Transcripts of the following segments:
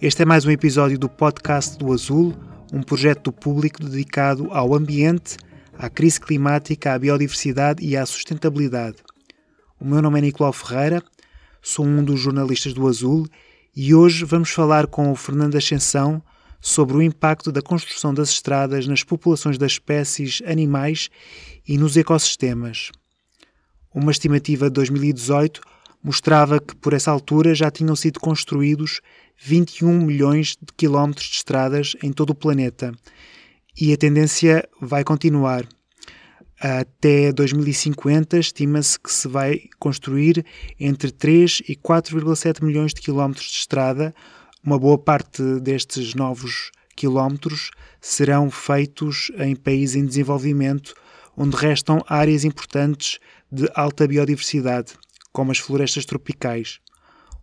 Este é mais um episódio do podcast do Azul, um projeto do público dedicado ao ambiente, à crise climática, à biodiversidade e à sustentabilidade. O meu nome é Nicolau Ferreira, sou um dos jornalistas do Azul e hoje vamos falar com o Fernando Ascensão sobre o impacto da construção das estradas nas populações das espécies animais e nos ecossistemas. Uma estimativa de 2018 mostrava que por essa altura já tinham sido construídos 21 milhões de quilómetros de estradas em todo o planeta e a tendência vai continuar. Até 2050, estima-se que se vai construir entre 3 e 4,7 milhões de quilómetros de estrada, uma boa parte destes novos quilómetros serão feitos em países em desenvolvimento, onde restam áreas importantes de alta biodiversidade, como as florestas tropicais.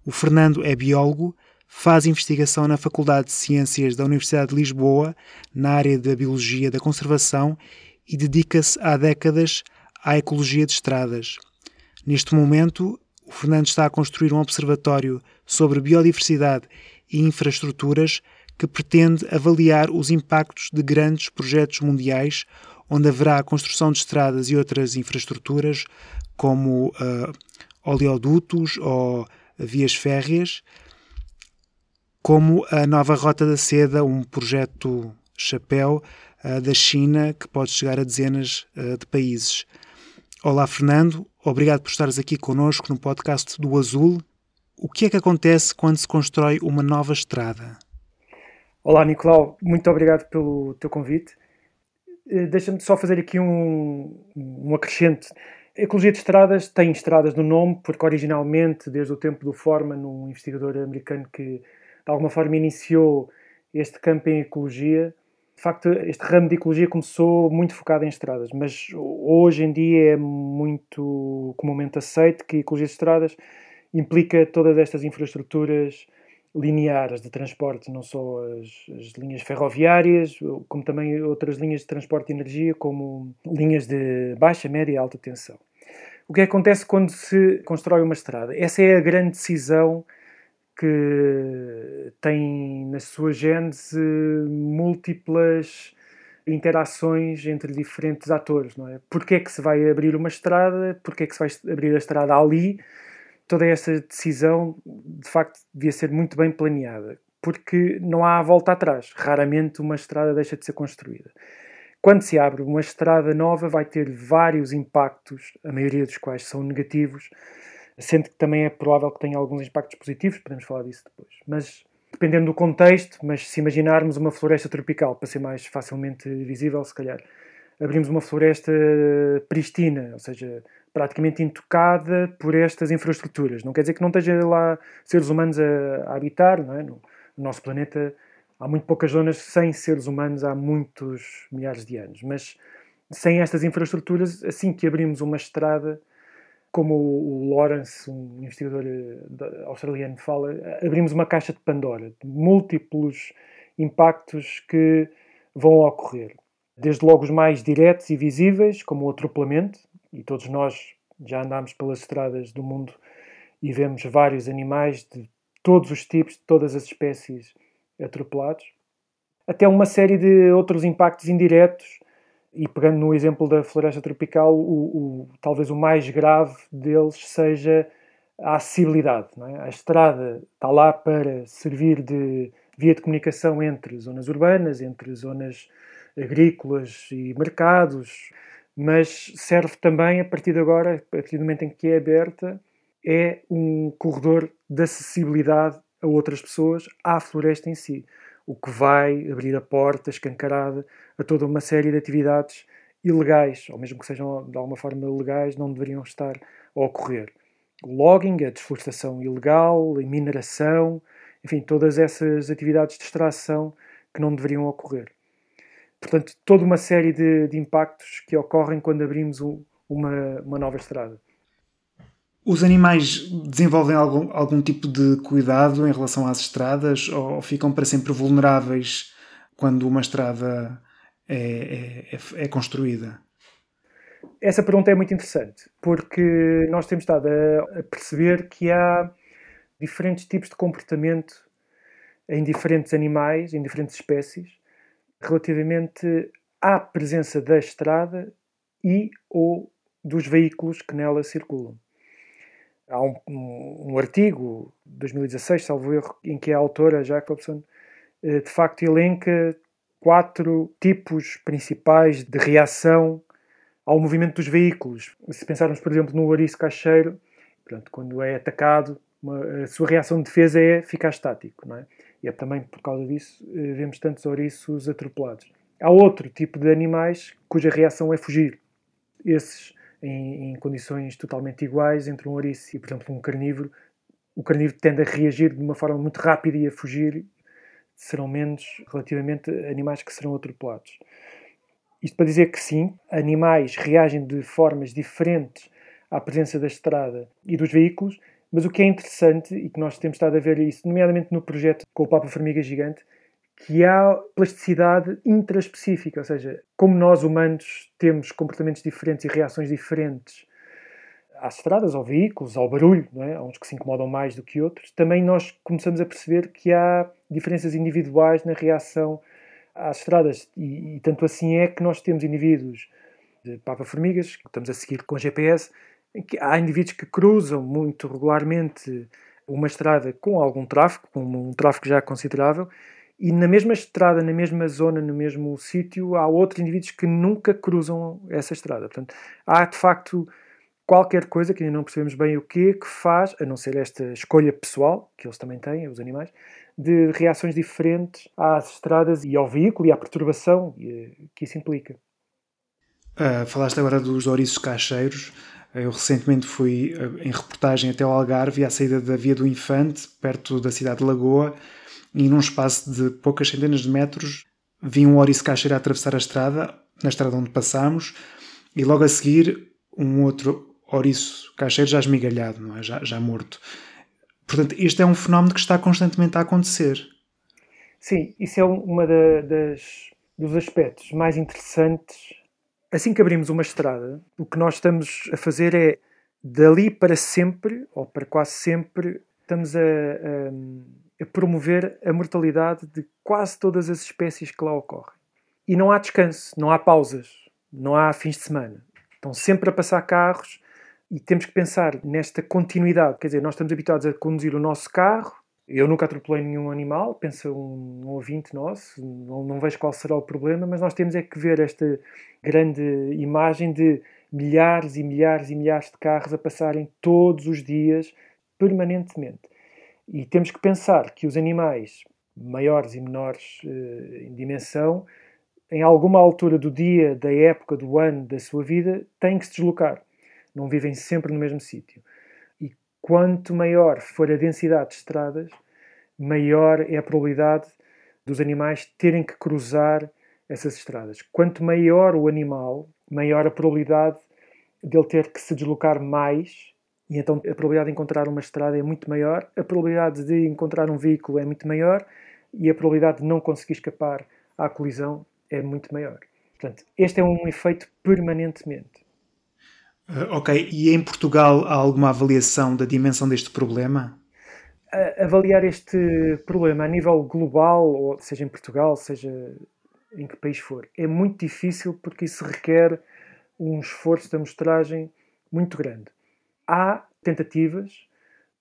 O Fernando é biólogo, faz investigação na Faculdade de Ciências da Universidade de Lisboa, na área da Biologia da Conservação e dedica-se há décadas à ecologia de estradas. Neste momento, o Fernando está a construir um observatório sobre biodiversidade e infraestruturas que pretende avaliar os impactos de grandes projetos mundiais, onde haverá a construção de estradas e outras infraestruturas, como uh, oleodutos ou vias férreas, como a nova Rota da Seda, um projeto chapéu uh, da China que pode chegar a dezenas uh, de países. Olá, Fernando. Obrigado por estares aqui conosco no podcast do Azul. O que é que acontece quando se constrói uma nova estrada? Olá, Nicolau. Muito obrigado pelo teu convite. Eh, deixa-me só fazer aqui um, um acrescente. A ecologia de estradas tem estradas no nome, porque originalmente, desde o tempo do Forman, um investigador americano que de alguma forma iniciou este campo em ecologia, de facto, este ramo de ecologia começou muito focado em estradas, mas hoje em dia é muito comumente aceito que ecologia de estradas implica todas estas infraestruturas lineares de transporte, não só as, as, linhas ferroviárias, como também outras linhas de transporte de energia, como linhas de baixa, média e alta tensão. O que acontece quando se constrói uma estrada? Essa é a grande decisão que tem na sua gênese múltiplas interações entre diferentes atores, não é? Porquê é que se vai abrir uma estrada? Porquê é que se vai abrir a estrada ali? Toda essa decisão, de facto, devia ser muito bem planeada, porque não há volta atrás. Raramente uma estrada deixa de ser construída. Quando se abre uma estrada nova, vai ter vários impactos, a maioria dos quais são negativos, sendo que também é provável que tenha alguns impactos positivos, podemos falar disso depois. Mas dependendo do contexto, mas se imaginarmos uma floresta tropical, para ser mais facilmente visível, se calhar, abrimos uma floresta pristina, ou seja, praticamente intocada por estas infraestruturas. Não quer dizer que não esteja lá seres humanos a, a habitar, não é? no, no nosso planeta há muito poucas zonas sem seres humanos há muitos milhares de anos, mas sem estas infraestruturas, assim que abrimos uma estrada, como o Lawrence, um investigador eh, australiano, fala, abrimos uma caixa de Pandora, de múltiplos impactos que vão ocorrer. Desde logo os mais diretos e visíveis, como o atropelamento, e todos nós já andámos pelas estradas do mundo e vemos vários animais de todos os tipos, de todas as espécies atropelados, até uma série de outros impactos indiretos e pegando no exemplo da floresta tropical, o, o, talvez o mais grave deles seja a acessibilidade. É? A estrada está lá para servir de via de comunicação entre zonas urbanas, entre zonas agrícolas e mercados, mas serve também, a partir de agora, a partir do momento em que é aberta, é um corredor de acessibilidade a outras pessoas à floresta em si o que vai abrir a porta escancarada a toda uma série de atividades ilegais, ou mesmo que sejam de alguma forma legais, não deveriam estar a ocorrer. O logging, a desflorestação ilegal, a mineração, enfim, todas essas atividades de extração que não deveriam ocorrer. Portanto, toda uma série de, de impactos que ocorrem quando abrimos um, uma, uma nova estrada. Os animais desenvolvem algum, algum tipo de cuidado em relação às estradas ou ficam para sempre vulneráveis quando uma estrada é, é, é construída? Essa pergunta é muito interessante, porque nós temos estado a perceber que há diferentes tipos de comportamento em diferentes animais, em diferentes espécies, relativamente à presença da estrada e ou dos veículos que nela circulam. Há um, um, um artigo, 2016, salvo erro, em que a autora Jacobson eh, de facto elenca quatro tipos principais de reação ao movimento dos veículos. Se pensarmos, por exemplo, no ouriço portanto, quando é atacado, uma, a sua reação de defesa é ficar estático, não é? E é também por causa disso eh, vemos tantos ouriços atropelados. Há outro tipo de animais cuja reação é fugir. Esses, em, em condições totalmente iguais entre um ouriço e, por exemplo, um carnívoro, o carnívoro tende a reagir de uma forma muito rápida e a fugir, serão menos relativamente animais que serão atropelados. Isto para dizer que sim, animais reagem de formas diferentes à presença da estrada e dos veículos, mas o que é interessante, e que nós temos estado a ver isso, nomeadamente no projeto com o Papa Formiga Gigante, que há plasticidade intraespecífica, ou seja, como nós humanos temos comportamentos diferentes e reações diferentes às estradas, ao veículos, ao barulho, não é? há uns que se incomodam mais do que outros, também nós começamos a perceber que há diferenças individuais na reação às estradas. E, e, tanto assim é que nós temos indivíduos de papa-formigas, que estamos a seguir com GPS, que há indivíduos que cruzam muito regularmente uma estrada com algum tráfego, com um tráfego já considerável, e na mesma estrada, na mesma zona, no mesmo sítio, há outros indivíduos que nunca cruzam essa estrada. Portanto, há de facto qualquer coisa que ainda não percebemos bem o que que faz, a não ser esta escolha pessoal, que eles também têm, os animais, de reações diferentes às estradas e ao veículo e à perturbação que isso implica. Uh, falaste agora dos ouriços cacheiros. Eu recentemente fui uh, em reportagem até o Algarve, à saída da Via do Infante, perto da cidade de Lagoa, e num espaço de poucas centenas de metros vi um ouriço cacheiro a atravessar a estrada, na estrada onde passámos, e logo a seguir um outro ouriço cacheiro já esmigalhado, é? já, já morto. Portanto, este é um fenómeno que está constantemente a acontecer. Sim, isso é da, das, dos aspectos mais interessantes. Assim que abrimos uma estrada, o que nós estamos a fazer é, dali para sempre, ou para quase sempre, estamos a, a promover a mortalidade de quase todas as espécies que lá ocorrem. E não há descanso, não há pausas, não há fins de semana. Estão sempre a passar carros, e temos que pensar nesta continuidade. Quer dizer, nós estamos habituados a conduzir o nosso carro. Eu nunca atropelei nenhum animal, pensa um, um ouvinte nosso, não, não vejo qual será o problema, mas nós temos é que ver esta grande imagem de milhares e milhares e milhares de carros a passarem todos os dias, permanentemente. E temos que pensar que os animais, maiores e menores eh, em dimensão, em alguma altura do dia, da época, do ano, da sua vida, têm que se deslocar não vivem sempre no mesmo sítio. E quanto maior for a densidade de estradas, maior é a probabilidade dos animais terem que cruzar essas estradas. Quanto maior o animal, maior a probabilidade dele ter que se deslocar mais, e então a probabilidade de encontrar uma estrada é muito maior, a probabilidade de encontrar um veículo é muito maior e a probabilidade de não conseguir escapar à colisão é muito maior. Portanto, este é um efeito permanentemente. Uh, ok, e em Portugal há alguma avaliação da dimensão deste problema? avaliar este problema a nível global, ou seja em Portugal, seja em que país for, é muito difícil porque isso requer um esforço de amostragem muito grande. Há tentativas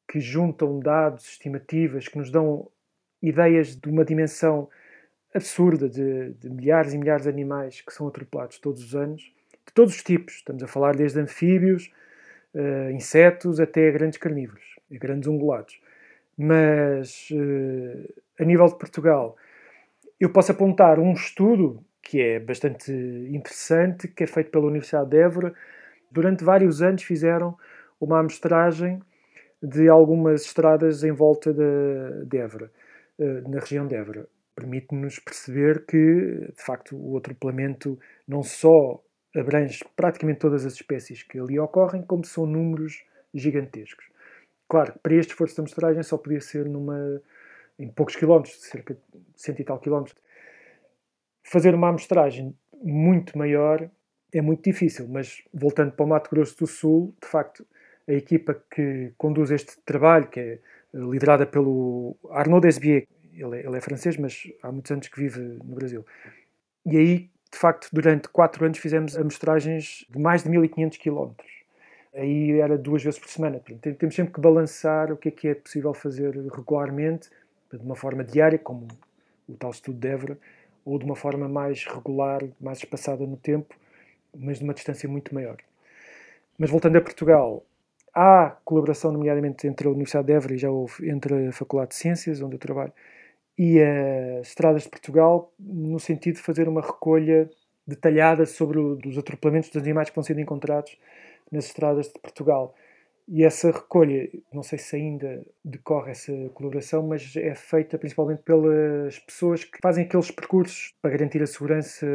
que juntam dados, estimativas, que nos dão ideias de uma dimensão absurda de, de milhares e milhares de animais que são atropelados todos os anos de todos os tipos. Estamos a falar desde anfíbios, uh, insetos, até grandes carnívoros, grandes ungulados. Mas uh, a nível de Portugal, eu posso apontar um estudo que é bastante interessante, que é feito pela Universidade de Évora. Durante vários anos fizeram uma amostragem de algumas estradas em volta de, de Évora, eh, na região de Évora. Permite-nos perceber que, de facto, o atropelamento não só abrange praticamente todas as espécies que ali ocorrem, como são números gigantescos. Claro, para este esforço de amostragem só podia ser numa, em poucos quilómetros, cerca de cento e tal quilómetros. Fazer uma amostragem muito maior é muito difícil, mas voltando para o Mato Grosso do Sul, de facto, a equipa que conduz este trabalho, que é liderada pelo Arnaud Desbier, ele é, ele é francês, mas há muitos anos que vive no Brasil. E aí, de facto, durante quatro anos fizemos amostragens de mais de 1500 quilómetros. Aí era duas vezes por semana. Temos sempre que balançar o que é que é possível fazer regularmente, de uma forma diária, como o tal estudo de Évora, ou de uma forma mais regular, mais espaçada no tempo, mas de uma distância muito maior. Mas voltando a Portugal, há colaboração, nomeadamente, entre a Universidade de Évora e já houve entre a Faculdade de Ciências, onde eu trabalho, e as Estradas de Portugal, no sentido de fazer uma recolha detalhada sobre os atropelamentos dos animais que vão sendo encontrados nas estradas de Portugal. E essa recolha, não sei se ainda decorre essa colaboração, mas é feita principalmente pelas pessoas que fazem aqueles percursos para garantir a segurança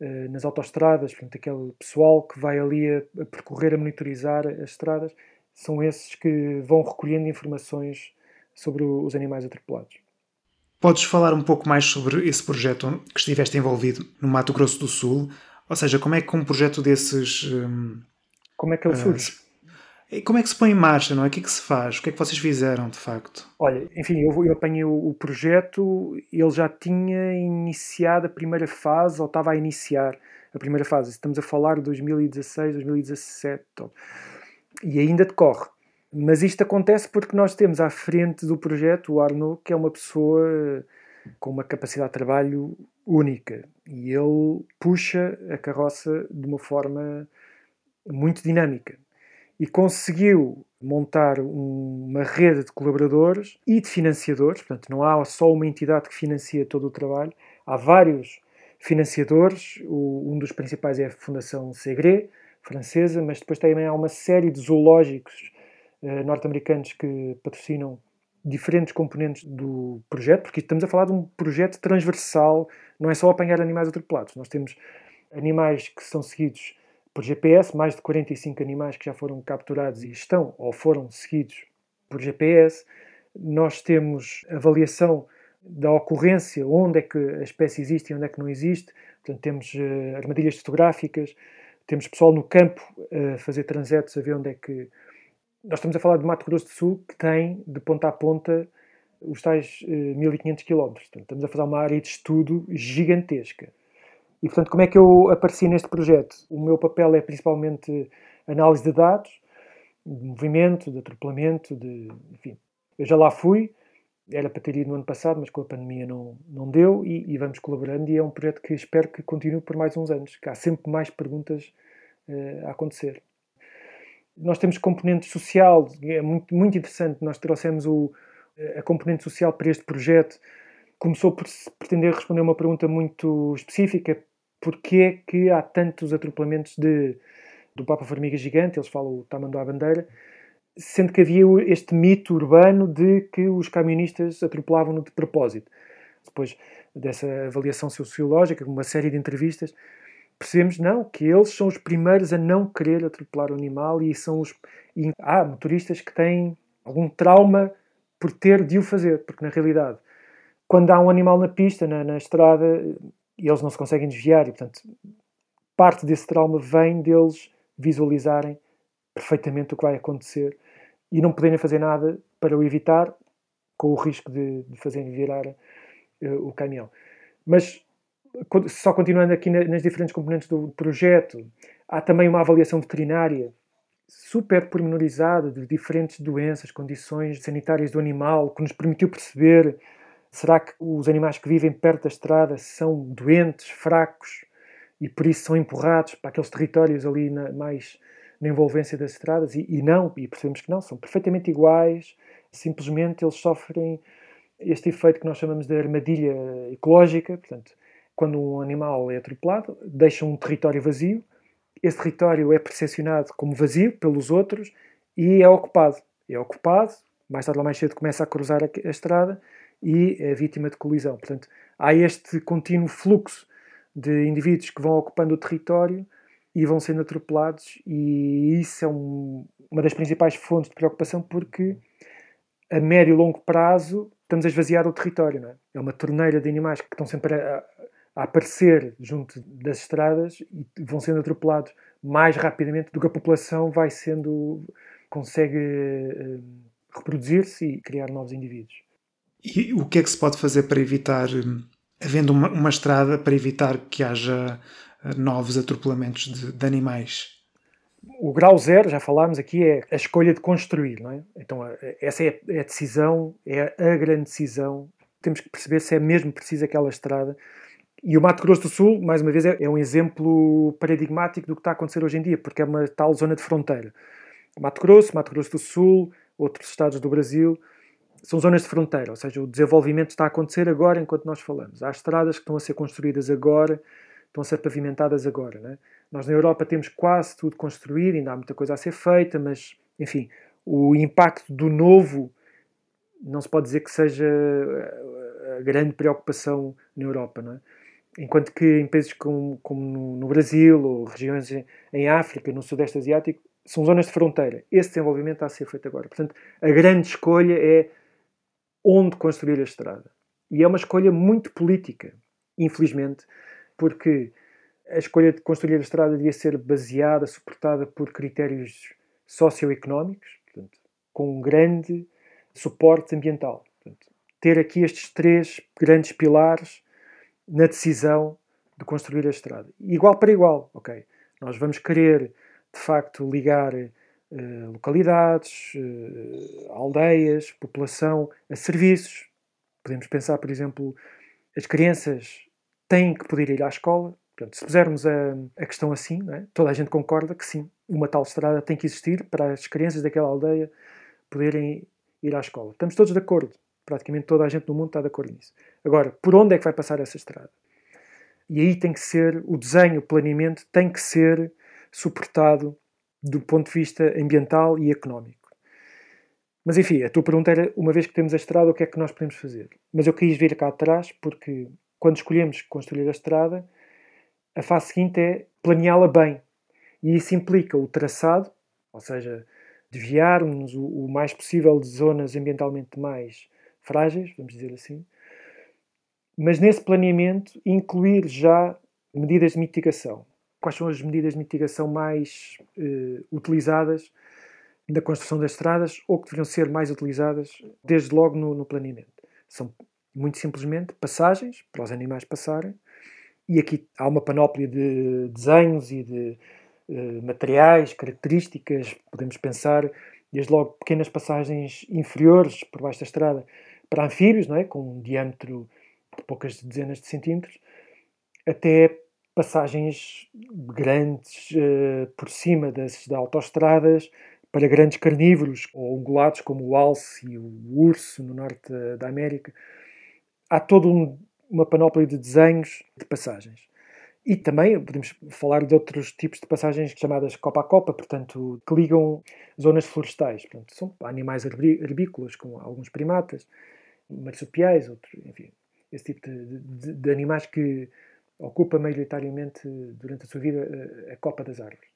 uh, nas autoestradas, portanto, aquele pessoal que vai ali a, a, percorrer, a monitorizar as estradas, são esses que vão recolhendo informações sobre o, os animais atropelados. Podes falar um pouco mais sobre esse projeto que estiveste envolvido no Mato Grosso do Sul? Ou seja, como é que um projeto desses. Um, como é que ele surge? E como é que se põe em marcha, não é? O que é que se faz? O que é que vocês fizeram, de facto? Olha, enfim, eu, eu apanhei o, o projeto, ele já tinha iniciado a primeira fase, ou estava a iniciar a primeira fase. Estamos a falar de 2016, 2017, e ainda decorre. Mas isto acontece porque nós temos à frente do projeto o Arnaud, que é uma pessoa com uma capacidade de trabalho única. E ele puxa a carroça de uma forma muito dinâmica e conseguiu montar uma rede de colaboradores e de financiadores, portanto, não há só uma entidade que financia todo o trabalho, há vários financiadores, um dos principais é a Fundação Segre, francesa, mas depois também há uma série de zoológicos eh, norte-americanos que patrocinam diferentes componentes do projeto, porque estamos a falar de um projeto transversal, não é só apanhar animais atropelados, nós temos animais que são seguidos por GPS, mais de 45 animais que já foram capturados e estão ou foram seguidos por GPS. Nós temos avaliação da ocorrência, onde é que a espécie existe e onde é que não existe. Portanto, temos uh, armadilhas fotográficas, temos pessoal no campo a uh, fazer transetos a ver onde é que. Nós estamos a falar de Mato Grosso do Sul, que tem de ponta a ponta os tais uh, 1500 km. Portanto, estamos a fazer uma área de estudo gigantesca. E, portanto, como é que eu apareci neste projeto? O meu papel é principalmente análise de dados, de movimento, de atropelamento, de, enfim. Eu já lá fui, era para ter ido no ano passado, mas com a pandemia não, não deu e, e vamos colaborando e é um projeto que espero que continue por mais uns anos, que há sempre mais perguntas uh, a acontecer. Nós temos componente social, é muito, muito interessante, nós trouxemos o, a componente social para este projeto, começou por pretender responder uma pergunta muito específica, porque é que há tantos atropelamentos de, do Papa Formiga Gigante, eles falam o tamanho à bandeira, sendo que havia este mito urbano de que os camionistas atropelavam-no de propósito. Depois dessa avaliação sociológica, uma série de entrevistas, percebemos não, que eles são os primeiros a não querer atropelar o animal e são os e há motoristas que têm algum trauma por ter de o fazer, porque na realidade, quando há um animal na pista, na, na estrada, e eles não se conseguem desviar, e portanto, parte desse trauma vem deles visualizarem perfeitamente o que vai acontecer e não poderem fazer nada para o evitar, com o risco de, de fazerem virar uh, o caminhão. Mas, só continuando aqui na, nas diferentes componentes do projeto, há também uma avaliação veterinária super pormenorizada de diferentes doenças, condições sanitárias do animal, que nos permitiu perceber Será que os animais que vivem perto da estrada são doentes, fracos e por isso são empurrados para aqueles territórios ali na, mais na envolvência das estradas? E, e não, e percebemos que não, são perfeitamente iguais, simplesmente eles sofrem este efeito que nós chamamos de armadilha ecológica, portanto, quando um animal é atropelado, deixa um território vazio, esse território é percepcionado como vazio pelos outros e é ocupado. é ocupado, mais tarde ou mais cedo começa a cruzar a, estrada e é vítima de colisão. Portanto, há este contínuo fluxo de indivíduos que vão ocupando o território e vão sendo atropelados, e isso é um, uma das principais fontes de preocupação porque a médio e longo prazo estamos a esvaziar o território. Não é? é uma torneira de animais que estão sempre a, a aparecer junto das estradas e vão sendo atropelados mais rapidamente do que a população vai sendo consegue uh, reproduzir-se e criar novos indivíduos. E o que é que se pode fazer para evitar, hum, havendo uma, uma estrada, para evitar que haja eh, novos atropelamentos de, de, animais? O grau zero, já falámos aqui, é a escolha de construir, não é? Então, essa é a decisão, é a grande decisão. Temos que perceber se é mesmo preciso aquela estrada e o Mato Grosso do Sul, mais uma vez, é, é, um exemplo paradigmático do que está a acontecer hoje em dia, porque é uma tal zona de fronteira. Mato Grosso, Mato Grosso do Sul, outros estados do Brasil, são zonas de fronteira, ou seja, o desenvolvimento está a acontecer agora enquanto nós falamos. Há estradas que estão a ser construídas agora, estão a ser pavimentadas agora. Né? Nós na Europa temos quase tudo construído, ainda há muita coisa a ser feita, mas, enfim, o impacto do novo não se pode dizer que seja a grande preocupação na Europa. É? Enquanto que em países como, como no Brasil ou regiões em África, no Sudeste Asiático, são zonas de fronteira. Esse desenvolvimento está a ser feito agora. Portanto, a grande escolha é onde construir a estrada. E é uma escolha muito política, infelizmente, porque a escolha de construir a estrada devia ser baseada, suportada por critérios socioeconómicos, portanto, com um grande suporte ambiental. Portanto, ter aqui estes três grandes pilares na decisão de construir a estrada. Igual para igual, ok? Nós vamos querer, de facto, ligar localidades, uh, aldeias, população a serviços. Podemos pensar, por exemplo, as crianças têm que poder ir à escola. Portanto, se pusermos a, a questão assim, é? toda a gente concorda que sim, uma tal estrada tem que existir para as crianças daquela aldeia poderem ir à escola. Estamos todos de acordo praticamente toda a gente no mundo está de acordo nisso. Agora, por onde é que vai passar essa estrada? E aí tem que ser, o desenho, o planeamento tem que ser suportado do ponto de vista ambiental e económico. Mas enfim, a tua pergunta era, uma vez que temos a estrada, o que é que nós podemos fazer? Mas eu quis vir cá atrás porque quando escolhemos construir a estrada, a fase seguinte é planeá-la bem. E isso implica o traçado, ou seja, desviarmos o, o mais possível de zonas ambientalmente mais frágeis, vamos dizer assim, mas nesse planeamento incluir já medidas de mitigação. Quais são as medidas de mitigação mais eh, utilizadas na construção das estradas ou que deveriam ser mais utilizadas desde logo no, no planeamento? São muito simplesmente passagens para os animais passarem, e aqui há uma panóplia de desenhos e de uh, materiais, características, podemos pensar desde logo pequenas passagens inferiores por baixo da estrada para anfíbios, não é? com um diâmetro de poucas dezenas de centímetros, até passagens grandes uh, por cima das, das autoestradas para grandes carnívoros ou ungulados como o alce e o urso no norte da, América. Há toda um, uma panóplia de desenhos de passagens. E também podemos falar de outros tipos de passagens chamadas copa a copa, portanto, que ligam zonas florestais. Portanto, são animais herbícolas, como alguns primatas, marsupiais, outros, enfim, esse tipo de, de, de, animais que ocupa maioritariamente durante a sua vida a, copa das árvores.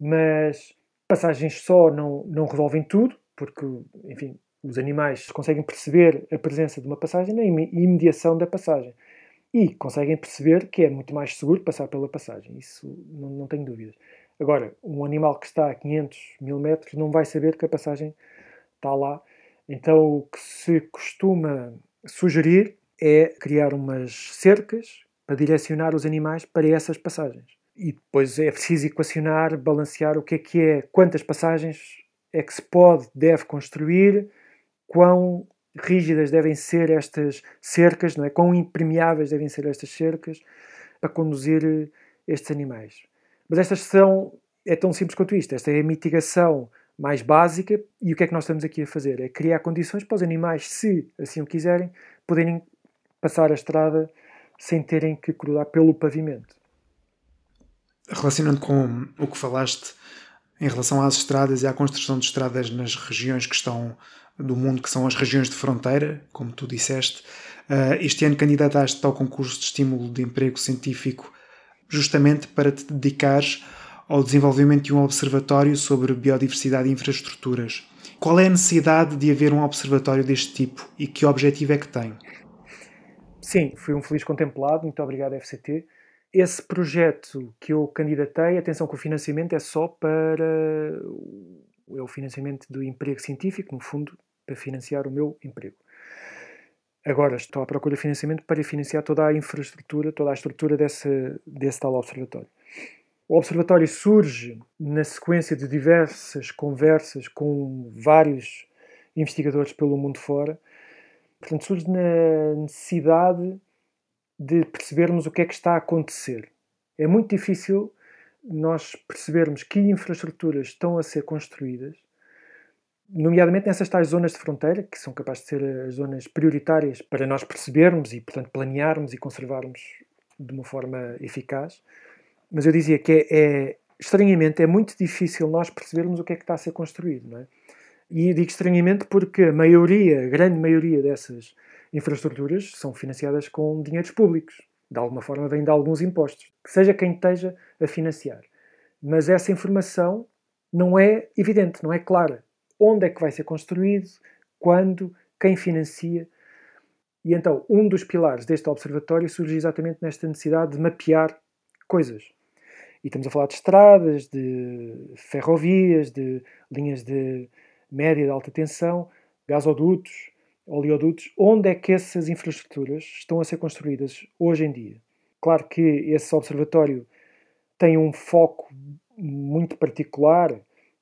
Mas passagens só não, não resolvem tudo, porque, enfim, os animais conseguem perceber a presença de uma passagem na imediação da passagem. E conseguem perceber que é muito mais seguro passar pela passagem. Isso não, não tenho dúvidas. Agora, um animal que está a 500 mil metros não vai saber que a passagem está lá então, o que se costuma sugerir é criar umas cercas para direcionar os animais para essas passagens. E depois é preciso equacionar, balancear o que é que é, quantas passagens é que se pode, deve construir, quão rígidas devem ser estas cercas, não é? quão impermeáveis devem ser estas cercas para conduzir estes animais. Mas estas são, é tão simples quanto isto, esta é a mitigação mais básica. E o que é que nós estamos aqui a fazer? É criar condições para os animais, se assim o quiserem, poderem passar a estrada sem terem que cruzar pelo pavimento. Relacionando com o que falaste, em relação às estradas e à construção de estradas nas regiões que estão do mundo, que são as regiões de fronteira, como tu disseste. Uh, este ano candidataste ao concurso de estímulo de emprego científico justamente para te dedicares ao desenvolvimento de um observatório sobre biodiversidade e infraestruturas. Qual é a necessidade de haver um observatório deste tipo e que objetivo é que tem? Sim, fui um feliz contemplado, muito obrigado, FCT. Esse projeto que eu candidatei, atenção que o financiamento é só para é o financiamento do emprego científico, no fundo, para financiar o meu emprego. Agora estou à procura de financiamento para financiar toda a infraestrutura, toda a estrutura desse, desse tal observatório. O observatório surge na sequência de diversas conversas com vários investigadores pelo mundo fora. Portanto, surge na necessidade de percebermos o que é que está a acontecer. É muito difícil nós percebermos que infraestruturas estão a ser construídas, nomeadamente nessas tais zonas de fronteira, que são capazes de ser as zonas prioritárias para nós percebermos e, portanto, planearmos e conservarmos de uma forma eficaz mas eu dizia que é, é, estranhamente, é muito difícil nós percebermos o que é que está a ser construído, não é? E digo estranhamente porque a maioria, a grande maioria dessas infraestruturas são financiadas com dinheiros públicos. De alguma forma vêm de alguns impostos. Seja quem esteja a financiar. Mas essa informação não é evidente, não é clara. Onde é que vai ser construído, quando, quem financia. E então, um dos pilares deste observatório surge exatamente nesta necessidade de mapear coisas. E estamos a falar de estradas, de ferrovias, de linhas de média e de alta tensão, gasodutos, oleodutos. Onde é que essas infraestruturas estão a ser construídas hoje em dia? Claro que esse observatório tem um foco muito particular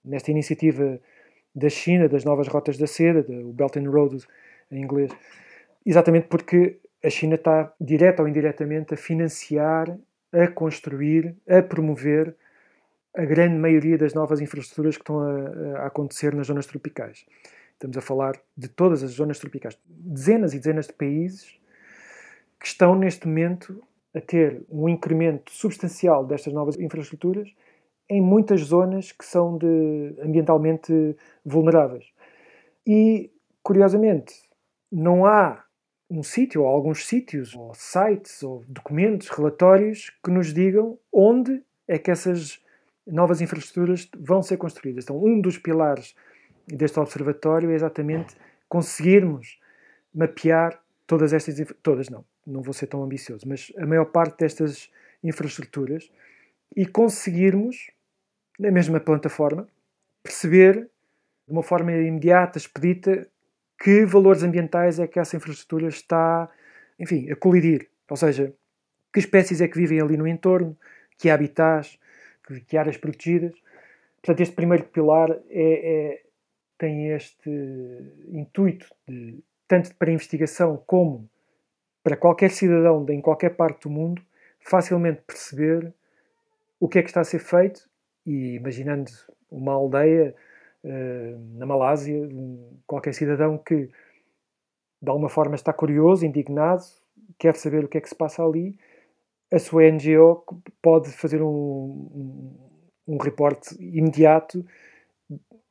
nesta iniciativa da China, das novas rotas da seda, o Belt and Road em inglês, exatamente porque a China está, direta ou indiretamente, a financiar a construir, a promover a grande maioria das novas infraestruturas que estão a, a, acontecer nas zonas tropicais. Estamos a falar de todas as zonas tropicais. Dezenas e dezenas de países que estão neste momento a ter um incremento substancial destas novas infraestruturas em muitas zonas que são de, ambientalmente vulneráveis. E, curiosamente, não há um sítio, ou alguns sítios, ou sites, ou documentos, relatórios que nos digam onde é que essas novas infraestruturas vão ser construídas. Então, um dos pilares deste observatório é exatamente conseguirmos mapear todas estas, todas não, não vou ser tão ambicioso, mas a maior parte destas infraestruturas e conseguirmos, na mesma plataforma, perceber de uma forma imediata, expedita, que valores ambientais é que essa infraestrutura está, enfim, a colidir. Ou seja, que espécies é que vivem ali no entorno, que habitats, que áreas protegidas. Portanto, este primeiro pilar é, é, tem este intuito, de, tanto para investigação como para qualquer cidadão de, em qualquer parte do mundo, facilmente perceber o que é que está a ser feito e imaginando uma aldeia eh, na Malásia, qualquer cidadão que de alguma forma está curioso, indignado, quer saber o que é que se passa ali, a sua NGO pode fazer um, um, reporte imediato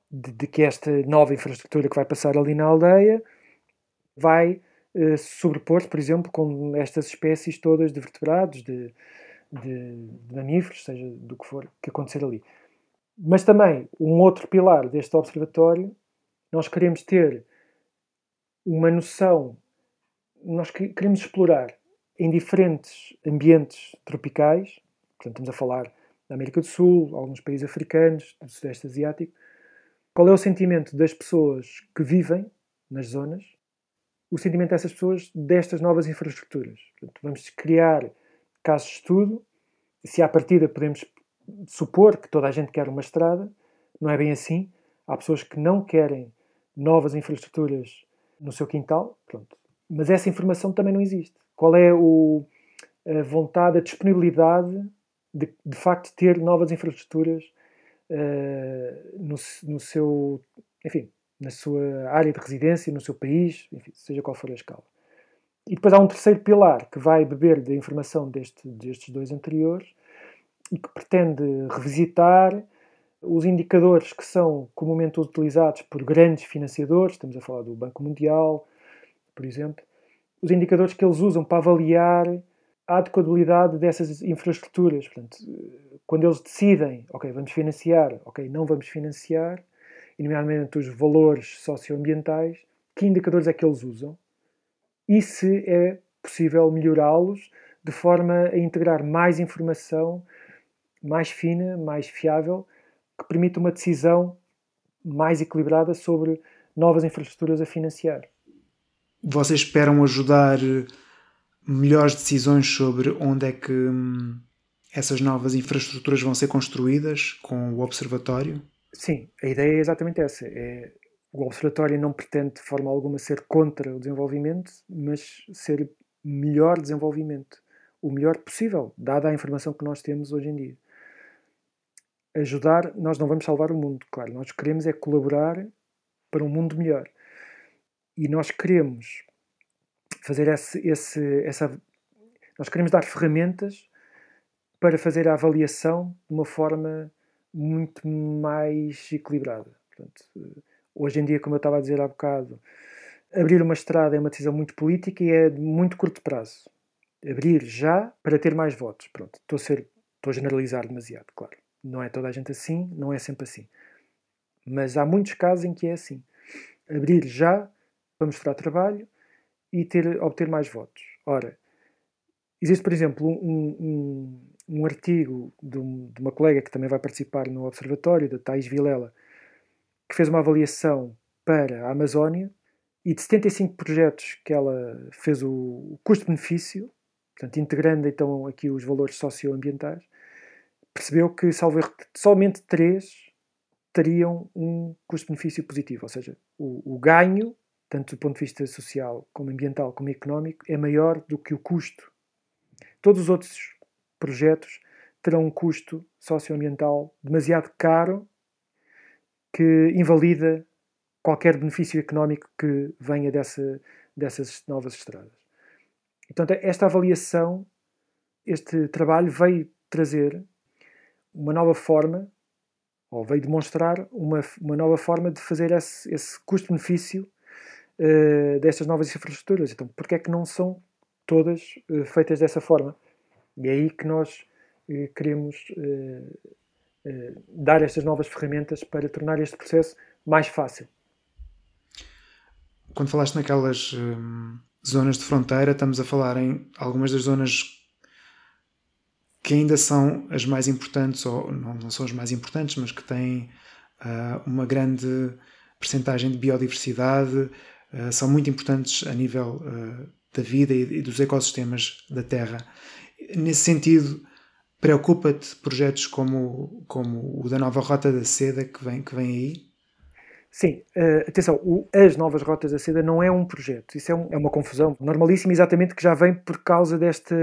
de, de, que esta nova infraestrutura que vai passar ali na aldeia vai uh, sobrepor-se, por exemplo, com estas espécies todas de vertebrados, de, de, de mamíferos, seja do que for que acontecer ali. Mas também, um outro pilar deste observatório, nós queremos ter uma noção, nós queremos explorar em diferentes ambientes tropicais, portanto, estamos a falar da América do Sul, alguns países africanos, do Sudeste Asiático, qual é o sentimento das pessoas que vivem nas zonas, o sentimento dessas pessoas destas novas infraestruturas. Portanto, vamos criar casos de estudo, se à partida podemos supor que toda a gente quer uma estrada, não é bem assim. Há pessoas que não querem novas infraestruturas no seu quintal, pronto. Mas essa informação também não existe. Qual é o, a vontade, a disponibilidade de, de facto, ter novas infraestruturas uh, no, no seu, enfim, na sua área de residência, no seu país, enfim, seja qual for a escala. E depois há um terceiro pilar que vai beber da informação deste, destes dois anteriores, e que pretende revisitar Os indicadores que são comumente utilizados por grandes financiadores, estamos a falar do Banco Mundial, por exemplo, os indicadores que eles usam para avaliar a adequabilidade dessas infraestruturas. Portanto, quando eles decidem, ok, vamos financiar, ok, não vamos financiar, e nomeadamente os valores socioambientais, que indicadores é que eles usam e se é possível melhorá-los de forma a integrar mais informação mais fina, mais fiável, que permita uma decisão mais equilibrada sobre novas infraestruturas a financiar. Vocês esperam ajudar melhores decisões sobre onde é que hum, essas novas infraestruturas vão ser construídas com o observatório? Sim, a ideia é exatamente essa. É, o observatório não pretende de forma alguma ser contra o desenvolvimento, mas ser melhor desenvolvimento, o melhor possível, dada a informação que nós temos hoje em dia. Ajudar, nós não vamos salvar o mundo, claro, nós queremos é colaborar para um mundo melhor. E nós queremos fazer esse, esse, essa. Nós queremos dar ferramentas para fazer a avaliação de uma forma muito mais equilibrada. Portanto, hoje em dia, como eu estava a dizer há bocado, abrir uma estrada é uma decisão muito política e é de muito curto prazo. Abrir já para ter mais votos. Pronto, estou a, ser, estou a generalizar demasiado, claro. Não é toda a gente assim, não é sempre assim. Mas há muitos casos em que é assim. Abrir já para mostrar trabalho e ter, obter mais votos. Ora, existe, por exemplo, um, um um artigo de, um, de, uma colega que também vai participar no Observatório, da Thais Vilela, que fez uma avaliação para a Amazónia e de 75 projetos que ela fez o, o custo-benefício, portanto, integrando então aqui os valores socioambientais, percebeu que, salvo erro, somente três teriam um custo-benefício positivo, ou seja, o, o ganho, tanto do ponto de vista social, como ambiental, como económico, é maior do que o custo. Todos os outros projetos terão um custo socioambiental demasiado caro que invalida qualquer benefício económico que venha dessa, dessas novas estradas. Então, esta avaliação, este trabalho veio trazer uma nova forma, ou veio demonstrar uma, uma nova forma de fazer esse, esse custo-benefício uh, destas novas infraestruturas. Então, porquê é que não são todas uh, feitas dessa forma? E é aí que nós eh, queremos dar estas novas ferramentas para tornar este processo mais fácil. Quando falaste naquelas zonas de fronteira, estamos a falar em algumas das zonas que ainda são as mais importantes, ou não, não são as mais importantes, mas que têm uh, uma grande percentagem de biodiversidade, uh, são muito importantes a nível uh, da vida e, e, dos ecossistemas da Terra. Nesse sentido, preocupa-te projetos como, como o da nova Rota da Seda que vem, que vem aí? Sim, uh, atenção, o, as novas rotas da seda não é um projeto, isso é, um, é, uma confusão normalíssima, exatamente que já vem por causa desta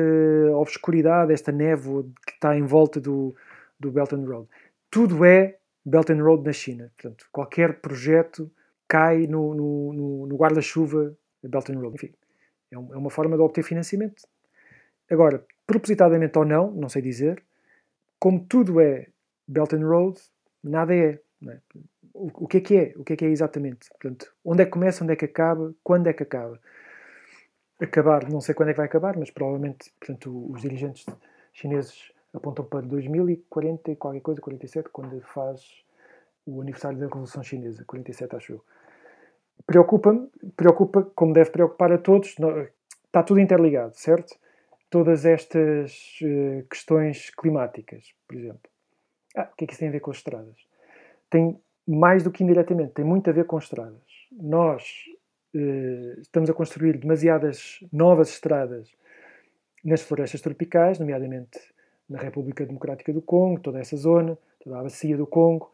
obscuridade, esta névoa que está em volta do, do Belt and Road. Tudo é Belt and Road na China, portanto, qualquer projeto cai no, no, no, guarda-chuva Belt and Road. Enfim, é, um, é uma forma de obter financiamento. Agora, propositadamente ou não, não sei dizer, como tudo é Belt and Road, nada é. é? O, o, que é que é? O que é que é exatamente? Portanto, onde é que começa, onde é que acaba, quando é que acaba? Acabar, não sei quando é que vai acabar, mas provavelmente, portanto, os dirigentes chineses apontam para 2040 e qualquer coisa, 47, quando faz o aniversário da Revolução Chinesa, 47 acho eu. Preocupa-me, preocupa, como deve preocupar a todos, está tudo interligado, certo? todas estas uh, questões climáticas, por exemplo. Ah, o que é que isso tem a ver com as estradas? Tem mais do que indiretamente, tem muito a ver com estradas. Nós uh, estamos a construir demasiadas novas estradas nas florestas tropicais, nomeadamente na República Democrática do Congo, toda essa zona, toda a bacia do Congo,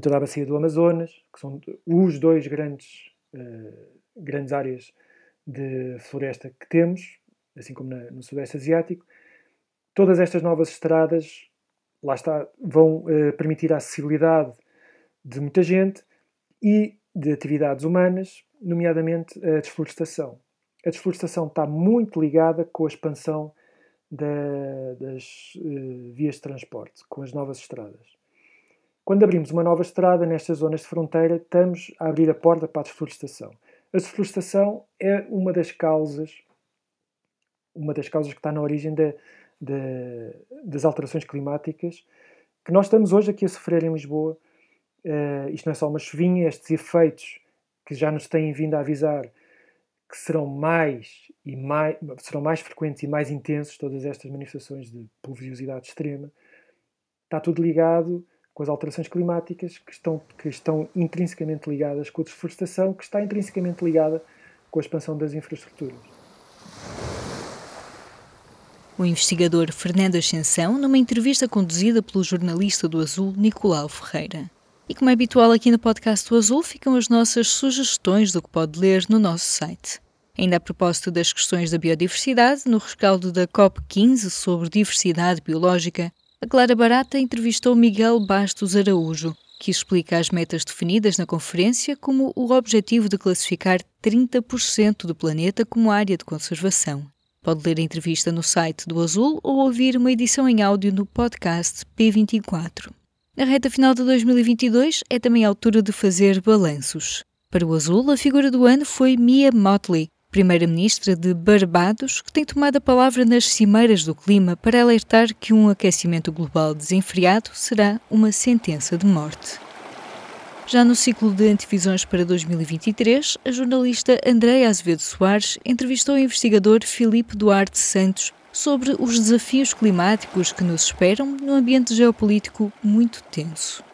toda a bacia do Amazonas, que são os dois grandes, uh, grandes áreas de floresta que temos, assim como na, no Sudeste Asiático. Todas estas novas estradas, lá está, vão uh, permitir a acessibilidade de muita gente e de atividades humanas, nomeadamente a desflorestação. A desflorestação está muito ligada com a expansão da, das uh, vias de transporte, com as novas estradas. Quando abrimos uma nova estrada nestas zonas de fronteira, estamos a abrir a porta para a desflorestação. A desflorestação é uma das causas, uma das causas que está na origem de, de, das alterações climáticas que nós estamos hoje aqui a sofrer em Lisboa. Uh, isto não é só uma chuvinha, estes efeitos que já nos têm vindo a avisar que serão mais e mais serão mais frequentes e mais intensos todas estas manifestações de pluviosidade extrema. Está tudo ligado com as alterações climáticas que estão, que estão intrinsecamente ligadas com a desflorestação, que está intrinsecamente ligada com a expansão das infraestruturas. O investigador Fernando Ascensão, numa entrevista conduzida pelo jornalista do Azul Nicolau Ferreira. E como é habitual aqui no podcast do Azul, ficam as nossas sugestões do que pode ler no nosso site. Ainda a propósito das questões da biodiversidade, no rescaldo da COP15 sobre diversidade biológica, a Clara Barata entrevistou Miguel Bastos Araújo, que explica as metas definidas na conferência como o objetivo de classificar 30% do planeta como área de conservação. Pode ler a entrevista no site do Azul ou ouvir uma edição em áudio no podcast P24. Na reta final de 2022 é também a altura de fazer balanços. Para o Azul, a figura do ano foi Mia Motley, primeira-ministra de Barbados, que tem tomado a palavra nas cimeiras do clima para alertar que um aquecimento global desenfreado será uma sentença de morte. Já no ciclo de antevisões para 2023, a jornalista Andréa Azevedo Soares entrevistou o investigador Filipe Duarte Santos sobre os desafios climáticos que nos esperam num ambiente geopolítico muito tenso.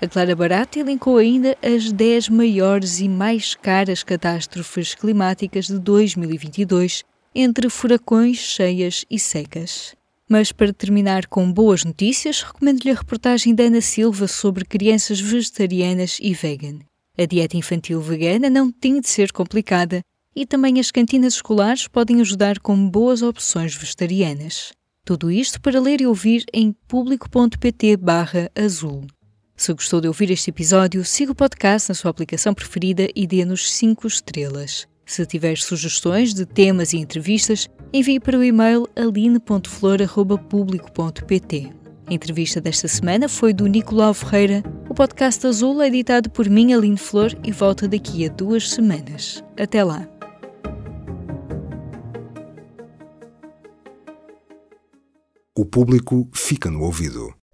A Clara Barata elencou ainda as 10 maiores e mais caras catástrofes climáticas de 2022, entre furacões, cheias e secas. Mas para terminar com boas notícias, recomendo-lhe a reportagem da Ana Silva sobre crianças vegetarianas e vegan. A dieta infantil vegana não tem de ser complicada e também as cantinas escolares podem ajudar com boas opções vegetarianas. Tudo isto para ler e ouvir em público.pt/azul. Se gostou de ouvir este episódio, siga o podcast na sua aplicação preferida e dê-nos 5 estrelas. Se tiver sugestões de temas e entrevistas, envie para o e-mail aline.flor.publico.pt. A entrevista desta semana foi do Nicolau Ferreira. O podcast Azul é editado por mim, Aline Flor, e volta daqui a duas semanas. Até lá! O público fica no ouvido.